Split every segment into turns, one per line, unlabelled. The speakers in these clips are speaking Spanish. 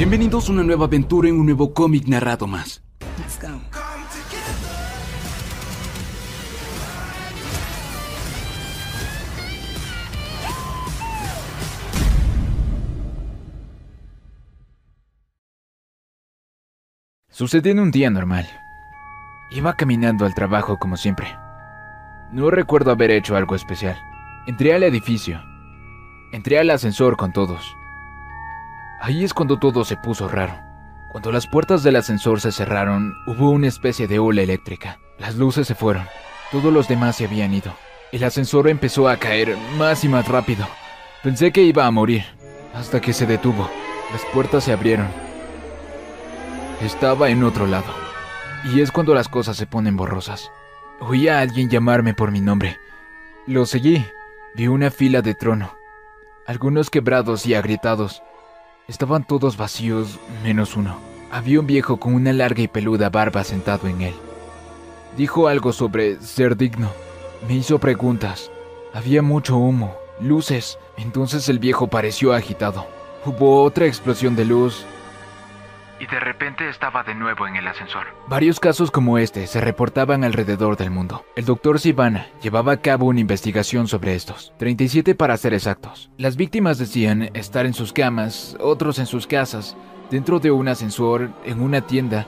Bienvenidos a una nueva aventura en un nuevo cómic narrado más.
Let's go.
Sucedió en un día normal. Iba caminando al trabajo como siempre. No recuerdo haber hecho algo especial. Entré al edificio. Entré al ascensor con todos. Ahí es cuando todo se puso raro. Cuando las puertas del ascensor se cerraron, hubo una especie de ola eléctrica. Las luces se fueron. Todos los demás se habían ido. El ascensor empezó a caer más y más rápido. Pensé que iba a morir, hasta que se detuvo. Las puertas se abrieron. Estaba en otro lado. Y es cuando las cosas se ponen borrosas. Oí a alguien llamarme por mi nombre. Lo seguí. Vi una fila de trono. Algunos quebrados y agrietados. Estaban todos vacíos, menos uno. Había un viejo con una larga y peluda barba sentado en él. Dijo algo sobre ser digno. Me hizo preguntas. Había mucho humo, luces. Entonces el viejo pareció agitado. Hubo otra explosión de luz. Y de repente estaba de nuevo en el ascensor. Varios casos como este se reportaban alrededor del mundo. El doctor Sivana llevaba a cabo una investigación sobre estos, 37 para ser exactos. Las víctimas decían estar en sus camas, otros en sus casas, dentro de un ascensor, en una tienda,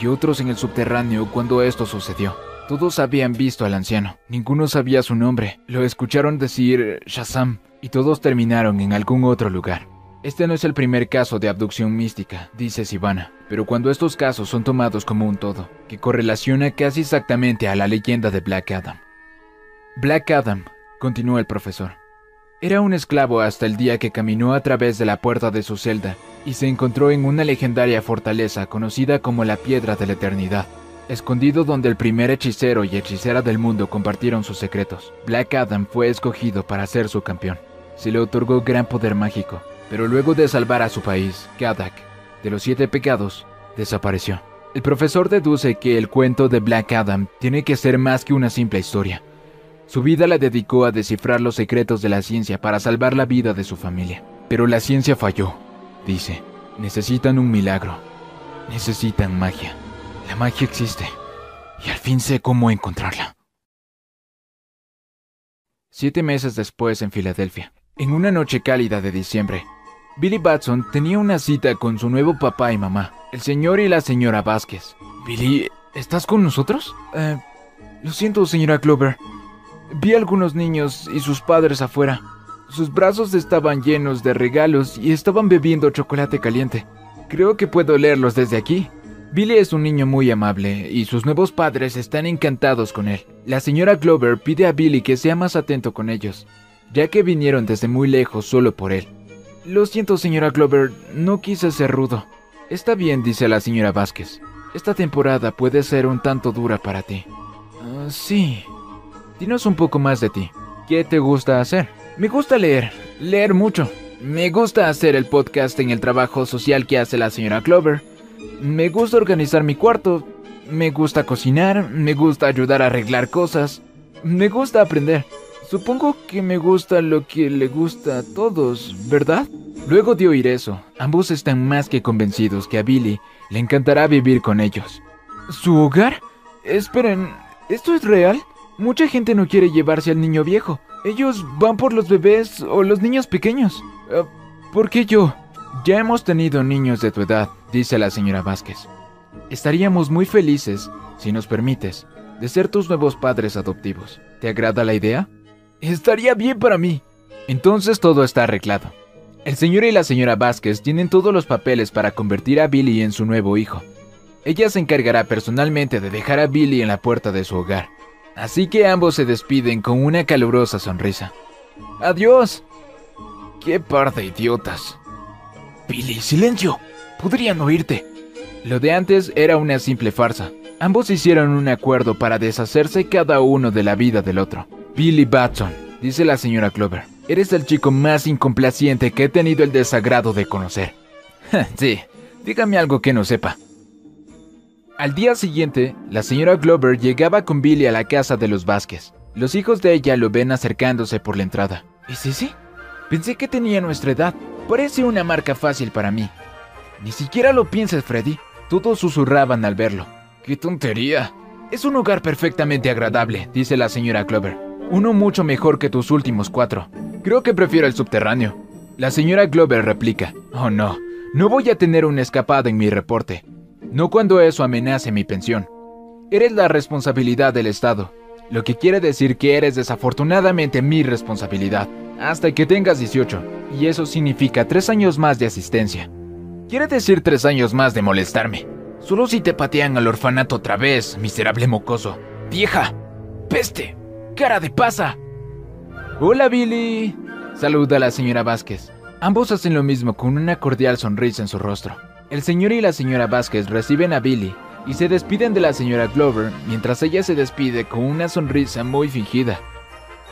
y otros en el subterráneo cuando esto sucedió. Todos habían visto al anciano, ninguno sabía su nombre, lo escucharon decir Shazam, y todos terminaron en algún otro lugar. Este no es el primer caso de abducción mística, dice Sivana, pero cuando estos casos son tomados como un todo, que correlaciona casi exactamente a la leyenda de Black Adam. Black Adam, continuó el profesor, era un esclavo hasta el día que caminó a través de la puerta de su celda y se encontró en una legendaria fortaleza conocida como la Piedra de la Eternidad, escondido donde el primer hechicero y hechicera del mundo compartieron sus secretos. Black Adam fue escogido para ser su campeón. Se le otorgó gran poder mágico, pero luego de salvar a su país, Kadak, de los siete pecados, desapareció. El profesor deduce que el cuento de Black Adam tiene que ser más que una simple historia. Su vida la dedicó a descifrar los secretos de la ciencia para salvar la vida de su familia. Pero la ciencia falló, dice. Necesitan un milagro. Necesitan magia. La magia existe. Y al fin sé cómo encontrarla. Siete meses después en Filadelfia, en una noche cálida de diciembre, Billy Batson tenía una cita con su nuevo papá y mamá, el señor y la señora Vázquez. Billy, ¿estás con nosotros? Eh, lo siento, señora Clover. Vi a algunos niños y sus padres afuera. Sus brazos estaban llenos de regalos y estaban bebiendo chocolate caliente. Creo que puedo leerlos desde aquí. Billy es un niño muy amable y sus nuevos padres están encantados con él. La señora Clover pide a Billy que sea más atento con ellos, ya que vinieron desde muy lejos solo por él. Lo siento, señora Clover, no quise ser rudo. Está bien, dice la señora Vázquez. Esta temporada puede ser un tanto dura para ti. Ah, sí. Dinos un poco más de ti. ¿Qué te gusta hacer? Me gusta leer, leer mucho. Me gusta hacer el podcast en el trabajo social que hace la señora Clover. Me gusta organizar mi cuarto. Me gusta cocinar. Me gusta ayudar a arreglar cosas. Me gusta aprender. Supongo que me gusta lo que le gusta a todos, ¿verdad? Luego de oír eso, ambos están más que convencidos que a Billy le encantará vivir con ellos. ¿Su hogar? Esperen, ¿esto es real? Mucha gente no quiere llevarse al niño viejo. Ellos van por los bebés o los niños pequeños. Uh, ¿Por qué yo? Ya hemos tenido niños de tu edad, dice la señora Vázquez. Estaríamos muy felices, si nos permites, de ser tus nuevos padres adoptivos. ¿Te agrada la idea? Estaría bien para mí. Entonces todo está arreglado. El señor y la señora Vázquez tienen todos los papeles para convertir a Billy en su nuevo hijo. Ella se encargará personalmente de dejar a Billy en la puerta de su hogar. Así que ambos se despiden con una calurosa sonrisa. ¡Adiós! ¡Qué par de idiotas! Billy, silencio. Podrían oírte. Lo de antes era una simple farsa. Ambos hicieron un acuerdo para deshacerse cada uno de la vida del otro. Billy Batson, dice la señora Clover. Eres el chico más incomplaciente que he tenido el desagrado de conocer. sí, dígame algo que no sepa. Al día siguiente, la señora Glover llegaba con Billy a la casa de los Vázquez. Los hijos de ella lo ven acercándose por la entrada. ¿Es ese? Pensé que tenía nuestra edad. Parece una marca fácil para mí. Ni siquiera lo pienses, Freddy. Todos susurraban al verlo. ¡Qué tontería! Es un hogar perfectamente agradable, dice la señora Clover. Uno mucho mejor que tus últimos cuatro. Creo que prefiero el subterráneo. La señora Glover replica. Oh no, no voy a tener una escapada en mi reporte. No cuando eso amenace mi pensión. Eres la responsabilidad del Estado, lo que quiere decir que eres desafortunadamente mi responsabilidad, hasta que tengas 18, y eso significa tres años más de asistencia. Quiere decir tres años más de molestarme. Solo si te patean al orfanato otra vez, miserable mocoso. ¡Vieja! ¡Peste! ¡Cara de pasa! Hola, Billy. Saluda a la señora Vázquez. Ambos hacen lo mismo con una cordial sonrisa en su rostro. El señor y la señora Vázquez reciben a Billy y se despiden de la señora Glover mientras ella se despide con una sonrisa muy fingida.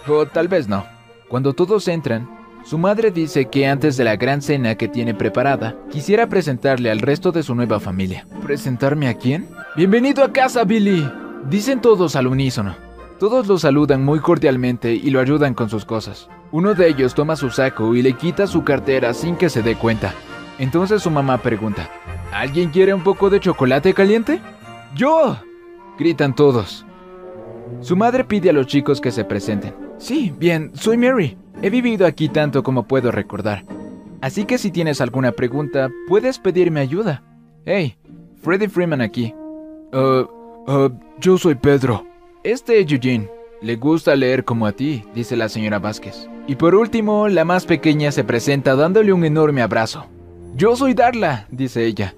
O tal vez no. Cuando todos entran, su madre dice que antes de la gran cena que tiene preparada, quisiera presentarle al resto de su nueva familia. ¿Presentarme a quién? Bienvenido a casa, Billy. Dicen todos al unísono. Todos lo saludan muy cordialmente y lo ayudan con sus cosas. Uno de ellos toma su saco y le quita su cartera sin que se dé cuenta. Entonces su mamá pregunta, ¿Alguien quiere un poco de chocolate caliente? ¡Yo! gritan todos. Su madre pide a los chicos que se presenten. Sí, bien, soy Mary. He vivido aquí tanto como puedo recordar. Así que si tienes alguna pregunta, puedes pedirme ayuda. Hey, Freddy Freeman aquí. Uh, uh, yo soy Pedro. Este es Eugene. Le gusta leer como a ti, dice la señora Vázquez. Y por último, la más pequeña se presenta dándole un enorme abrazo. Yo soy Darla, dice ella.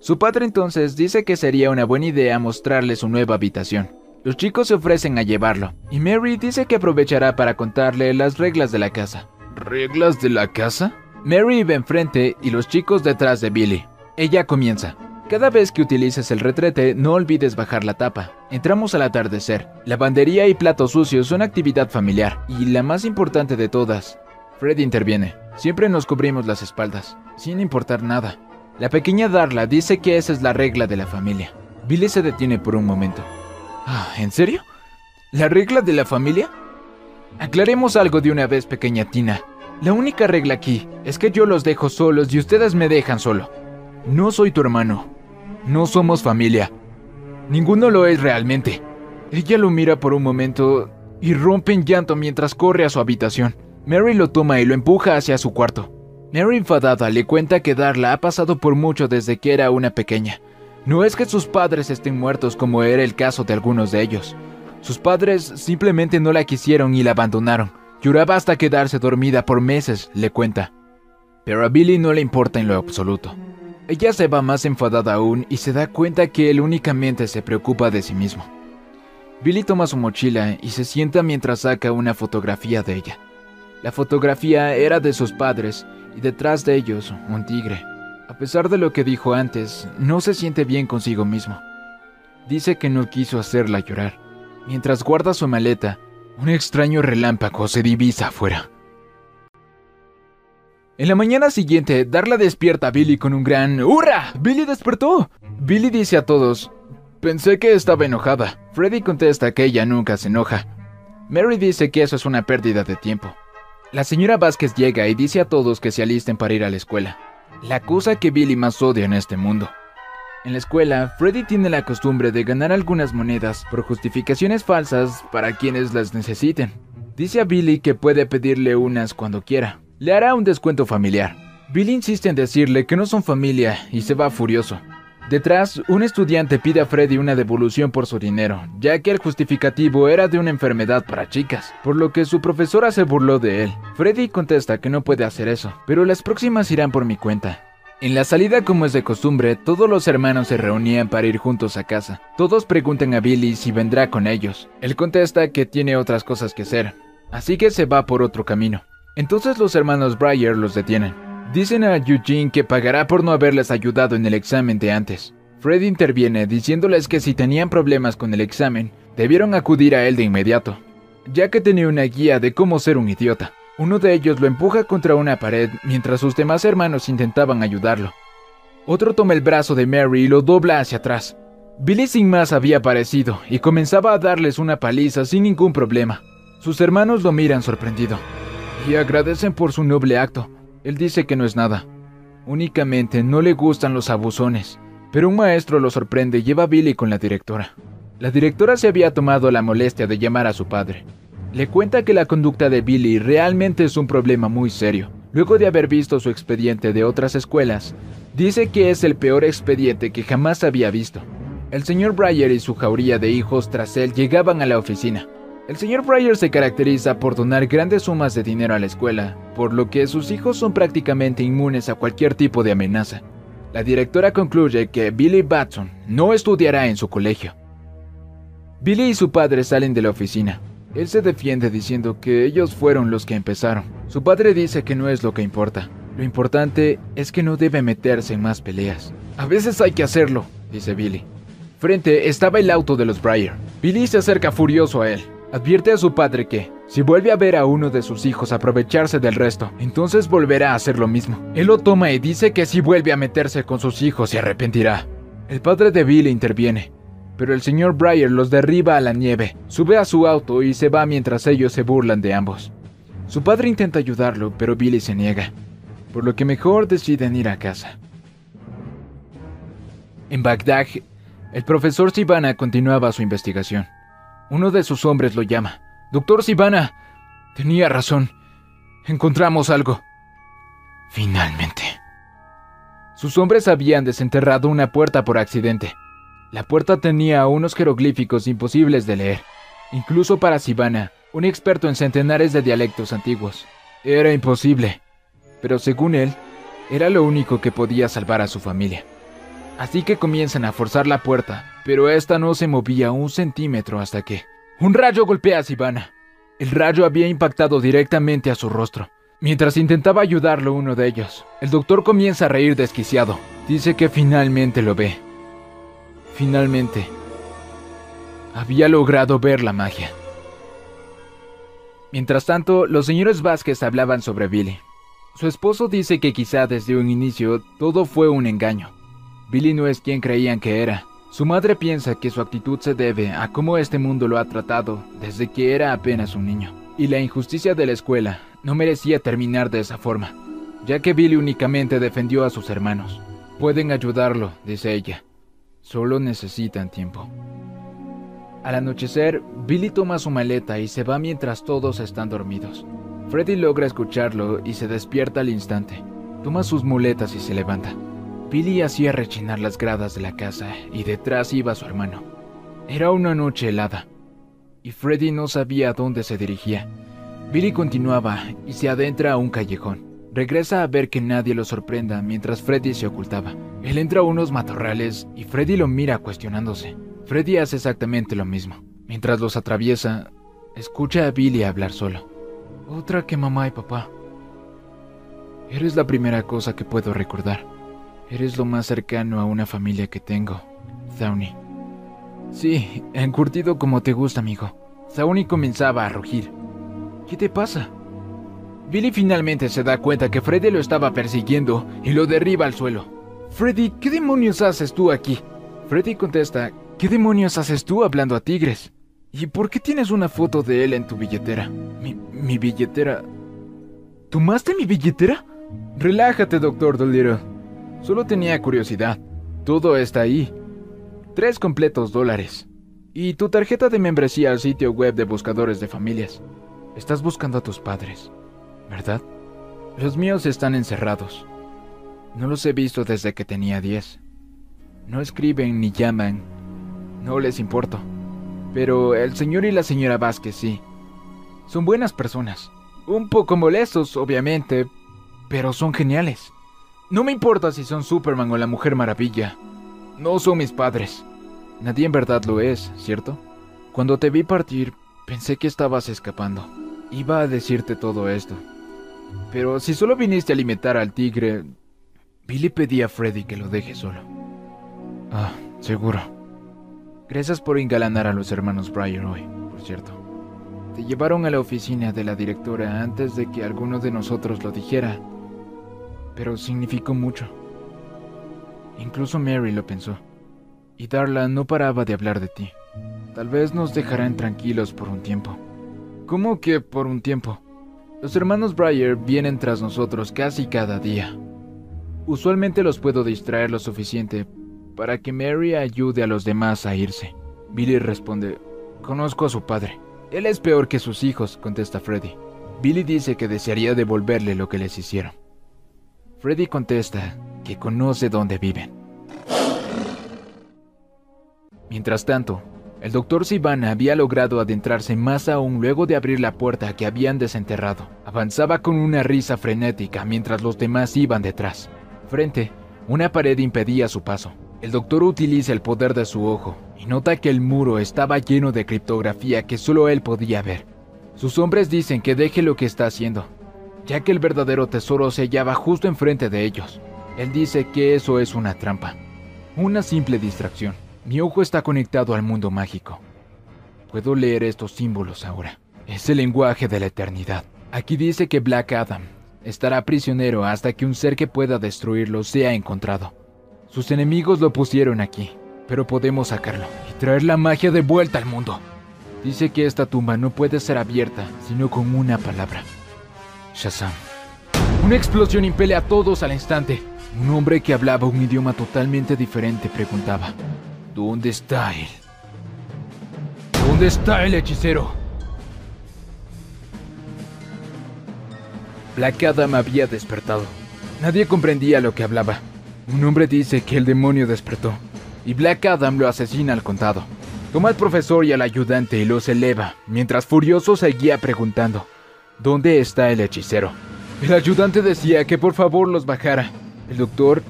Su padre entonces dice que sería una buena idea mostrarle su nueva habitación. Los chicos se ofrecen a llevarlo, y Mary dice que aprovechará para contarle las reglas de la casa.
¿Reglas de la casa?
Mary va enfrente y los chicos detrás de Billy. Ella comienza. Cada vez que utilices el retrete, no olvides bajar la tapa. Entramos al atardecer. Lavandería y platos sucios son actividad familiar, y la más importante de todas. Freddy interviene. Siempre nos cubrimos las espaldas, sin importar nada. La pequeña Darla dice que esa es la regla de la familia. Billy se detiene por un momento. Ah, ¿En serio? ¿La regla de la familia? Aclaremos algo de una vez, pequeña Tina. La única regla aquí es que yo los dejo solos y ustedes me dejan solo. No soy tu hermano. No somos familia. Ninguno lo es realmente. Ella lo mira por un momento y rompe en llanto mientras corre a su habitación. Mary lo toma y lo empuja hacia su cuarto. Mary enfadada le cuenta que Darla ha pasado por mucho desde que era una pequeña. No es que sus padres estén muertos como era el caso de algunos de ellos. Sus padres simplemente no la quisieron y la abandonaron. Lloraba hasta quedarse dormida por meses, le cuenta. Pero a Billy no le importa en lo absoluto. Ella se va más enfadada aún y se da cuenta que él únicamente se preocupa de sí mismo. Billy toma su mochila y se sienta mientras saca una fotografía de ella. La fotografía era de sus padres y detrás de ellos un tigre. Pesar de lo que dijo antes, no se siente bien consigo mismo. Dice que no quiso hacerla llorar. Mientras guarda su maleta, un extraño relámpago se divisa afuera. En la mañana siguiente, Darla despierta a Billy con un gran ¡Hurra! ¡Billy despertó! Billy dice a todos, pensé que estaba enojada. Freddy contesta que ella nunca se enoja. Mary dice que eso es una pérdida de tiempo. La señora Vázquez llega y dice a todos que se alisten para ir a la escuela. La cosa que Billy más odia en este mundo. En la escuela, Freddy tiene la costumbre de ganar algunas monedas por justificaciones falsas para quienes las necesiten. Dice a Billy que puede pedirle unas cuando quiera le hará un descuento familiar. Billy insiste en decirle que no son familia y se va furioso. Detrás, un estudiante pide a Freddy una devolución por su dinero, ya que el justificativo era de una enfermedad para chicas, por lo que su profesora se burló de él. Freddy contesta que no puede hacer eso, pero las próximas irán por mi cuenta. En la salida, como es de costumbre, todos los hermanos se reunían para ir juntos a casa. Todos preguntan a Billy si vendrá con ellos. Él contesta que tiene otras cosas que hacer, así que se va por otro camino. Entonces los hermanos Breyer los detienen. Dicen a Eugene que pagará por no haberles ayudado en el examen de antes. Fred interviene diciéndoles que si tenían problemas con el examen, debieron acudir a él de inmediato, ya que tenía una guía de cómo ser un idiota. Uno de ellos lo empuja contra una pared mientras sus demás hermanos intentaban ayudarlo. Otro toma el brazo de Mary y lo dobla hacia atrás. Billy sin más había aparecido y comenzaba a darles una paliza sin ningún problema. Sus hermanos lo miran sorprendido y agradecen por su noble acto. Él dice que no es nada. Únicamente no le gustan los abusones, pero un maestro lo sorprende y lleva a Billy con la directora. La directora se había tomado la molestia de llamar a su padre. Le cuenta que la conducta de Billy realmente es un problema muy serio. Luego de haber visto su expediente de otras escuelas, dice que es el peor expediente que jamás había visto. El señor Breyer y su jauría de hijos tras él llegaban a la oficina. El señor Breyer se caracteriza por donar grandes sumas de dinero a la escuela, por lo que sus hijos son prácticamente inmunes a cualquier tipo de amenaza. La directora concluye que Billy Batson no estudiará en su colegio. Billy y su padre salen de la oficina. Él se defiende diciendo que ellos fueron los que empezaron. Su padre dice que no es lo que importa. Lo importante es que no debe meterse en más peleas. A veces hay que hacerlo, dice Billy. Frente estaba el auto de los Breyer. Billy se acerca furioso a él. Advierte a su padre que, si vuelve a ver a uno de sus hijos aprovecharse del resto, entonces volverá a hacer lo mismo. Él lo toma y dice que si vuelve a meterse con sus hijos se arrepentirá. El padre de Billy interviene, pero el señor Breyer los derriba a la nieve, sube a su auto y se va mientras ellos se burlan de ambos. Su padre intenta ayudarlo, pero Billy se niega, por lo que mejor deciden ir a casa. En Bagdad, el profesor Sivana continuaba su investigación. Uno de sus hombres lo llama. Doctor Sivana, tenía razón. Encontramos algo. Finalmente. Sus hombres habían desenterrado una puerta por accidente. La puerta tenía unos jeroglíficos imposibles de leer, incluso para Sivana, un experto en centenares de dialectos antiguos. Era imposible, pero según él, era lo único que podía salvar a su familia. Así que comienzan a forzar la puerta, pero esta no se movía un centímetro hasta que un rayo golpea a Sivana. El rayo había impactado directamente a su rostro. Mientras intentaba ayudarlo uno de ellos, el doctor comienza a reír desquiciado. Dice que finalmente lo ve. Finalmente, había logrado ver la magia. Mientras tanto, los señores Vázquez hablaban sobre Billy. Su esposo dice que quizá desde un inicio todo fue un engaño. Billy no es quien creían que era. Su madre piensa que su actitud se debe a cómo este mundo lo ha tratado desde que era apenas un niño. Y la injusticia de la escuela no merecía terminar de esa forma, ya que Billy únicamente defendió a sus hermanos. Pueden ayudarlo, dice ella. Solo necesitan tiempo. Al anochecer, Billy toma su maleta y se va mientras todos están dormidos. Freddy logra escucharlo y se despierta al instante. Toma sus muletas y se levanta. Billy hacía rechinar las gradas de la casa y detrás iba su hermano. Era una noche helada y Freddy no sabía a dónde se dirigía. Billy continuaba y se adentra a un callejón. Regresa a ver que nadie lo sorprenda mientras Freddy se ocultaba. Él entra a unos matorrales y Freddy lo mira cuestionándose. Freddy hace exactamente lo mismo. Mientras los atraviesa, escucha a Billy hablar solo. Otra que mamá y papá. Eres la primera cosa que puedo recordar. Eres lo más cercano a una familia que tengo, Zauni. Sí, encurtido como te gusta, amigo. Zauni comenzaba a rugir. ¿Qué te pasa? Billy finalmente se da cuenta que Freddy lo estaba persiguiendo y lo derriba al suelo. Freddy, ¿qué demonios haces tú aquí? Freddy contesta, ¿qué demonios haces tú hablando a tigres? ¿Y por qué tienes una foto de él en tu billetera? Mi, mi billetera... ¿Tomaste mi billetera? Relájate, doctor Dolittle. Solo tenía curiosidad. Todo está ahí. Tres completos dólares. Y tu tarjeta de membresía al sitio web de buscadores de familias. Estás buscando a tus padres, ¿verdad? Los míos están encerrados. No los he visto desde que tenía diez. No escriben ni llaman. No les importo. Pero el señor y la señora Vázquez sí. Son buenas personas. Un poco molestos, obviamente, pero son geniales. No me importa si son Superman o la Mujer Maravilla. No son mis padres. Nadie en verdad lo es, ¿cierto? Cuando te vi partir, pensé que estabas escapando. Iba a decirte todo esto. Pero si solo viniste a alimentar al tigre... Billy pedí a Freddy que lo deje solo. Ah, seguro. Gracias por engalanar a los hermanos Bryan hoy, por cierto. Te llevaron a la oficina de la directora antes de que alguno de nosotros lo dijera pero significó mucho. Incluso Mary lo pensó. Y Darla no paraba de hablar de ti. Tal vez nos dejarán tranquilos por un tiempo. ¿Cómo que por un tiempo? Los hermanos Breyer vienen tras nosotros casi cada día. Usualmente los puedo distraer lo suficiente para que Mary ayude a los demás a irse. Billy responde, conozco a su padre. Él es peor que sus hijos, contesta Freddy. Billy dice que desearía devolverle lo que les hicieron. Freddy contesta que conoce dónde viven. Mientras tanto, el doctor Sivana había logrado adentrarse más aún luego de abrir la puerta que habían desenterrado. Avanzaba con una risa frenética mientras los demás iban detrás. Frente, una pared impedía su paso. El doctor utiliza el poder de su ojo y nota que el muro estaba lleno de criptografía que solo él podía ver. Sus hombres dicen que deje lo que está haciendo, ya que el verdadero tesoro se hallaba justo enfrente de ellos. Él dice que eso es una trampa, una simple distracción. Mi ojo está conectado al mundo mágico. Puedo leer estos símbolos ahora. Es el lenguaje de la eternidad. Aquí dice que Black Adam estará prisionero hasta que un ser que pueda destruirlo sea encontrado. Sus enemigos lo pusieron aquí, pero podemos sacarlo y traer la magia de vuelta al mundo. Dice que esta tumba no puede ser abierta sino con una palabra. Una explosión impele a todos al instante. Un hombre que hablaba un idioma totalmente diferente preguntaba, ¿Dónde está él? ¿Dónde está el hechicero? Black Adam había despertado. Nadie comprendía lo que hablaba. Un hombre dice que el demonio despertó, y Black Adam lo asesina al contado. Toma al profesor y al ayudante y los eleva, mientras Furioso seguía preguntando, ¿dónde está el hechicero? El ayudante decía que por favor los bajara. El doctor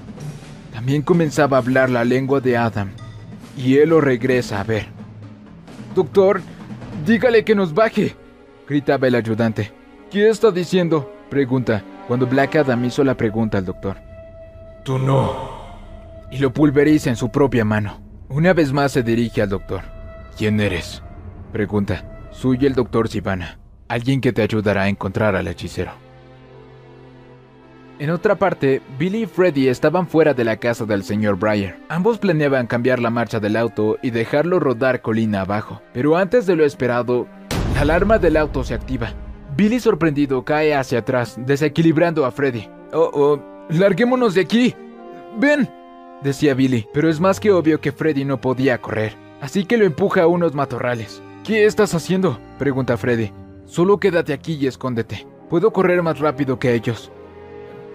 también comenzaba a hablar la lengua de Adam, y él lo regresa a ver. Doctor, dígale que nos baje, gritaba el ayudante. ¿Qué está diciendo? pregunta, cuando Black Adam hizo la pregunta al doctor.
Tú no.
Y lo pulveriza en su propia mano. Una vez más se dirige al doctor.
¿Quién eres?
Pregunta. Soy el doctor Sivana, alguien que te ayudará a encontrar al hechicero. En otra parte, Billy y Freddy estaban fuera de la casa del señor Breyer. Ambos planeaban cambiar la marcha del auto y dejarlo rodar colina abajo. Pero antes de lo esperado, la alarma del auto se activa. Billy sorprendido cae hacia atrás, desequilibrando a Freddy. Oh, oh, larguémonos de aquí. Ven, decía Billy, pero es más que obvio que Freddy no podía correr, así que lo empuja a unos matorrales. ¿Qué estás haciendo? pregunta Freddy. Solo quédate aquí y escóndete. Puedo correr más rápido que ellos.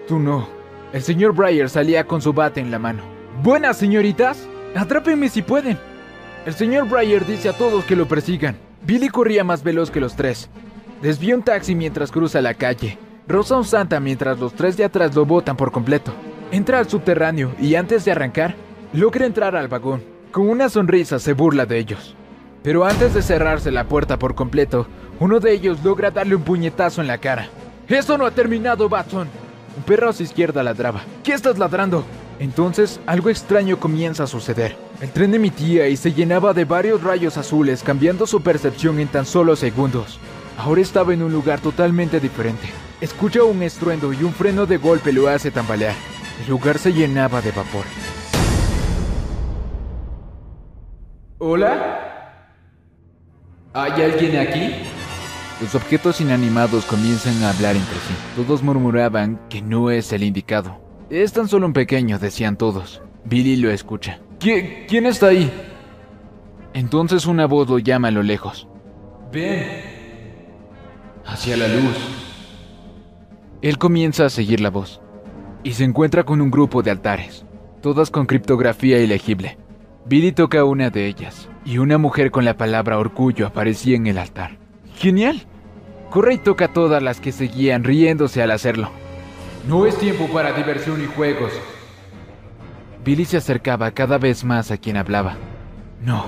Tú no. El señor Breyer salía con su bate en la mano. Buenas, señoritas. Atrápenme si pueden. El señor Breyer dice a todos que lo persigan. Billy corría más veloz que los tres. Desvía un taxi mientras cruza la calle. Rosa un santa mientras los tres de atrás lo botan por completo. Entra al subterráneo y antes de arrancar, logra entrar al vagón. Con una sonrisa se burla de ellos. Pero antes de cerrarse la puerta por completo, uno de ellos logra darle un puñetazo en la cara. ¡Eso no ha terminado, Batson! Un perro a su izquierda ladraba. ¿Qué estás ladrando? Entonces, algo extraño comienza a suceder. El tren emitía y se llenaba de varios rayos azules, cambiando su percepción en tan solo segundos. Ahora estaba en un lugar totalmente diferente. Escucha un estruendo y un freno de golpe lo hace tambalear. El lugar se llenaba de vapor. ¿Hola? ¿Hay alguien aquí? Los objetos inanimados comienzan a hablar entre sí. Todos murmuraban que no es el indicado. Es tan solo un pequeño, decían todos. Billy lo escucha. ¿Quién está ahí? Entonces una voz lo llama a lo lejos. Ven. Hacia la luz. Él comienza a seguir la voz. Y se encuentra con un grupo de altares, todas con criptografía ilegible. Billy toca una de ellas, y una mujer con la palabra orgullo aparecía en el altar. ¡Genial! Corre y toca todas las que seguían riéndose al hacerlo. No es tiempo para diversión y juegos. Billy se acercaba cada vez más a quien hablaba. No,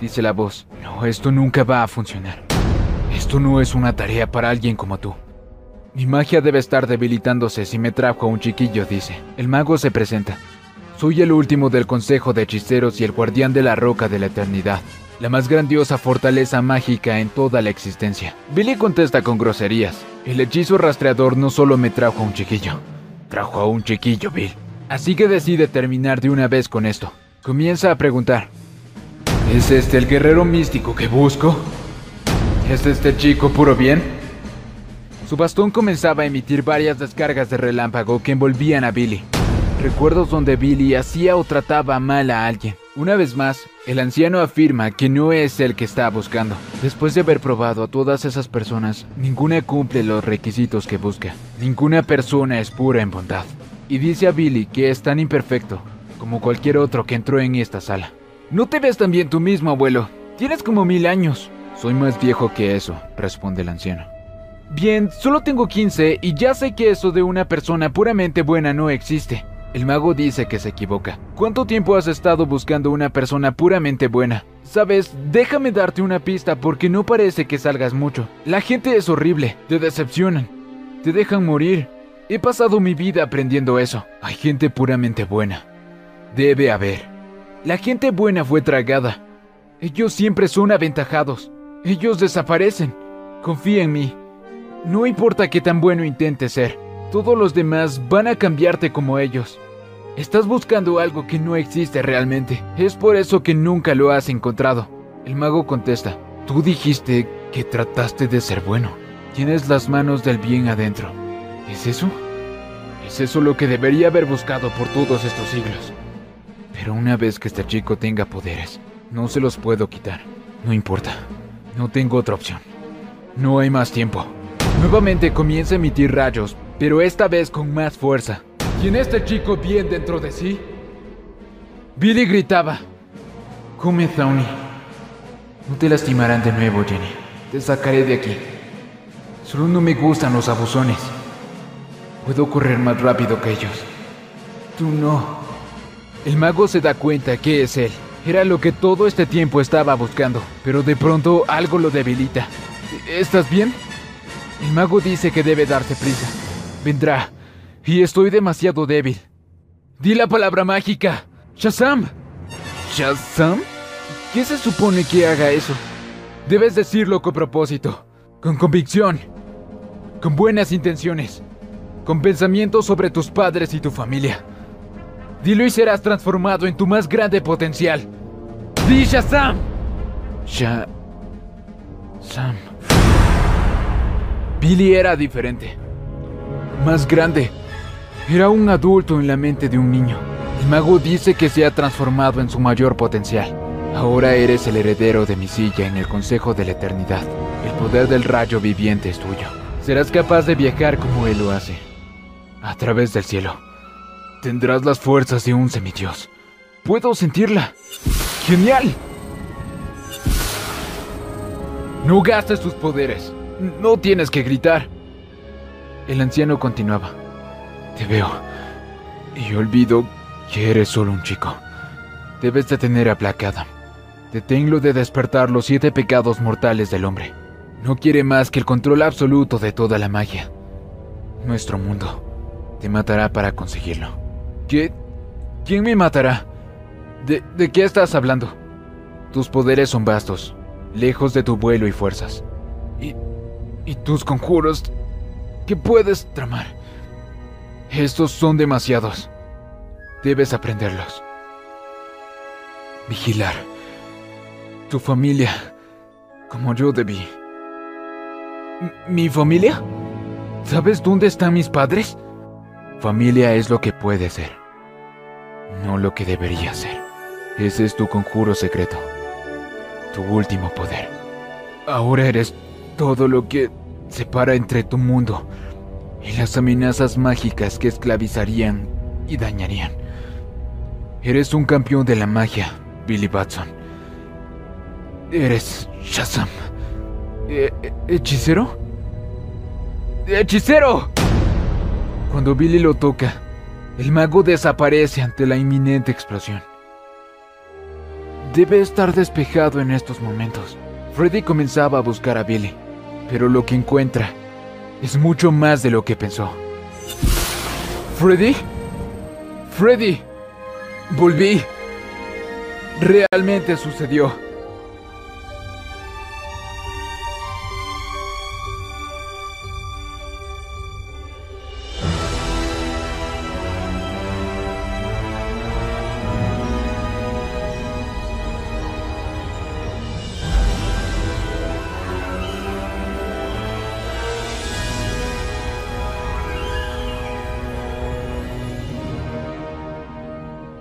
dice la voz. No, esto nunca va a funcionar. Esto no es una tarea para alguien como tú. Mi magia debe estar debilitándose si me trajo a un chiquillo, dice. El mago se presenta. Soy el último del Consejo de Hechiceros y el guardián de la Roca de la Eternidad la más grandiosa fortaleza mágica en toda la existencia. Billy contesta con groserías. El hechizo rastreador no solo me trajo a un chiquillo, trajo a un chiquillo, Bill. Así que decide terminar de una vez con esto. Comienza a preguntar. ¿Es este el guerrero místico que busco? ¿Es este chico puro bien? Su bastón comenzaba a emitir varias descargas de relámpago que envolvían a Billy. recuerdos donde Billy hacía o trataba mal a alguien. Una vez más, el anciano afirma que no es el que está buscando. Después de haber probado a todas esas personas, ninguna cumple los requisitos que busca. Ninguna persona es pura en bondad. Y dice a Billy que es tan imperfecto como cualquier otro que entró en esta sala. No te ves tan bien tú mismo, abuelo. Tienes como mil años. Soy más viejo que eso, responde el anciano. Bien, solo tengo 15 y ya sé que eso de una persona puramente buena no existe. El mago dice que se equivoca. ¿Cuánto tiempo has estado buscando una persona puramente buena? Sabes, déjame darte una pista porque no parece que salgas mucho. La gente es horrible, te decepcionan, te dejan morir. He pasado mi vida aprendiendo eso. Hay gente puramente buena. Debe haber. La gente buena fue tragada. Ellos siempre son aventajados. Ellos desaparecen. Confía en mí. No importa qué tan bueno intentes ser, todos los demás van a cambiarte como ellos. Estás buscando algo que no existe realmente. Es por eso que nunca lo has encontrado. El mago contesta, tú dijiste que trataste de ser bueno. Tienes las manos del bien adentro. ¿Es eso? Es eso lo que debería haber buscado por todos estos siglos. Pero una vez que este chico tenga poderes, no se los puedo quitar. No importa. No tengo otra opción. No hay más tiempo. Nuevamente comienza a emitir rayos, pero esta vez con más fuerza. ¿Tiene este chico bien dentro de sí? Billy gritaba. Come, Tony. No te lastimarán de nuevo, Jenny. Te sacaré de aquí. Solo no me gustan los abusones. Puedo correr más rápido que ellos. Tú no. El mago se da cuenta que es él. Era lo que todo este tiempo estaba buscando, pero de pronto algo lo debilita. ¿Estás bien? El mago dice que debe darse prisa. Vendrá. Y estoy demasiado débil. Di la palabra mágica. Shazam. ¿Shazam? ¿Qué se supone que haga eso? Debes decirlo con propósito, con convicción, con buenas intenciones, con pensamientos sobre tus padres y tu familia. Dilo y serás transformado en tu más grande potencial. ¡Di Shazam! Sha... Sam. Billy era diferente. Más grande. Era un adulto en la mente de un niño. El mago dice que se ha transformado en su mayor potencial. Ahora eres el heredero de mi silla en el Consejo de la Eternidad. El poder del rayo viviente es tuyo. Serás capaz de viajar como él lo hace. A través del cielo. Tendrás las fuerzas de un semidios. Puedo sentirla. ¡Genial! No gastes tus poderes. No tienes que gritar. El anciano continuaba. Te veo. Y olvido que eres solo un chico. Debes de tener aplacada. Deténlo de despertar los siete pecados mortales del hombre. No quiere más que el control absoluto de toda la magia. Nuestro mundo te matará para conseguirlo. ¿Qué? ¿Quién me matará? ¿De, qué estás hablando? Tus poderes son vastos, lejos de tu vuelo y fuerzas. Y y tus conjuros que puedes tramar. Estos son demasiados. Debes aprenderlos. Vigilar. Tu familia, como yo debí. ¿Mi familia? ¿Sabes dónde están mis padres? Familia es lo que puede ser, no lo que debería ser. Ese es tu conjuro secreto, tu último poder. Ahora eres todo lo que separa entre tu mundo y las amenazas mágicas que esclavizarían y dañarían. Eres un campeón de la magia, Billy Batson. Eres Shazam. ¿E ¿Hechicero? ¡Hechicero! Cuando Billy lo toca, el mago desaparece ante la inminente explosión. Debe estar despejado en estos momentos. Freddy comenzaba a buscar a Billy pero lo que encuentra es mucho más de lo que pensó. ¿Freddy? Freddy, volví. Realmente sucedió.